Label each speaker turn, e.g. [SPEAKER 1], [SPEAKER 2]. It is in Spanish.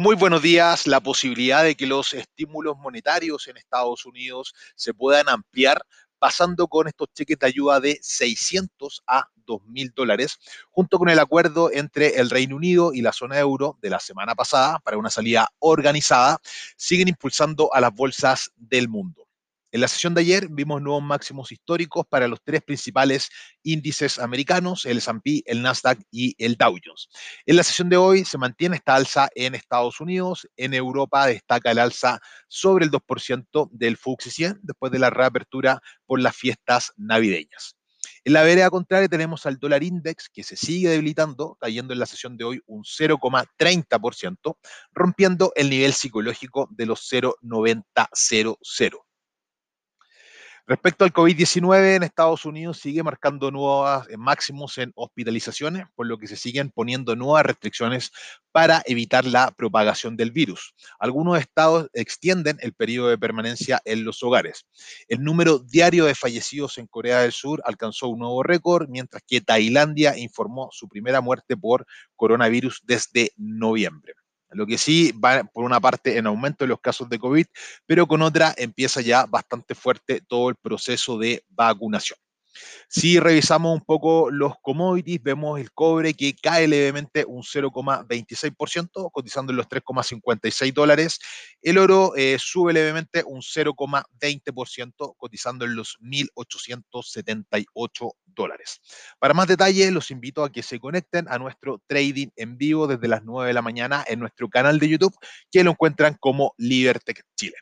[SPEAKER 1] Muy buenos días. La posibilidad de que los estímulos monetarios en Estados Unidos se puedan ampliar pasando con estos cheques de ayuda de 600 a 2.000 dólares, junto con el acuerdo entre el Reino Unido y la zona euro de la semana pasada para una salida organizada, siguen impulsando a las bolsas del mundo. En la sesión de ayer vimos nuevos máximos históricos para los tres principales índices americanos, el S&P, el Nasdaq y el Dow Jones. En la sesión de hoy se mantiene esta alza en Estados Unidos, en Europa destaca el alza sobre el 2% del FTSE 100 después de la reapertura por las fiestas navideñas. En la vereda contraria tenemos al dólar index que se sigue debilitando, cayendo en la sesión de hoy un 0,30%, rompiendo el nivel psicológico de los 0,9000. Respecto al COVID-19, en Estados Unidos sigue marcando nuevos eh, máximos en hospitalizaciones, por lo que se siguen poniendo nuevas restricciones para evitar la propagación del virus. Algunos estados extienden el periodo de permanencia en los hogares. El número diario de fallecidos en Corea del Sur alcanzó un nuevo récord, mientras que Tailandia informó su primera muerte por coronavirus desde noviembre. Lo que sí va por una parte en aumento de los casos de COVID, pero con otra empieza ya bastante fuerte todo el proceso de vacunación. Si revisamos un poco los commodities, vemos el cobre que cae levemente un 0,26%, cotizando en los 3,56 dólares. El oro eh, sube levemente un 0,20%, cotizando en los 1.878 dólares. Para más detalles, los invito a que se conecten a nuestro trading en vivo desde las 9 de la mañana en nuestro canal de YouTube, que lo encuentran como Libertech Chile.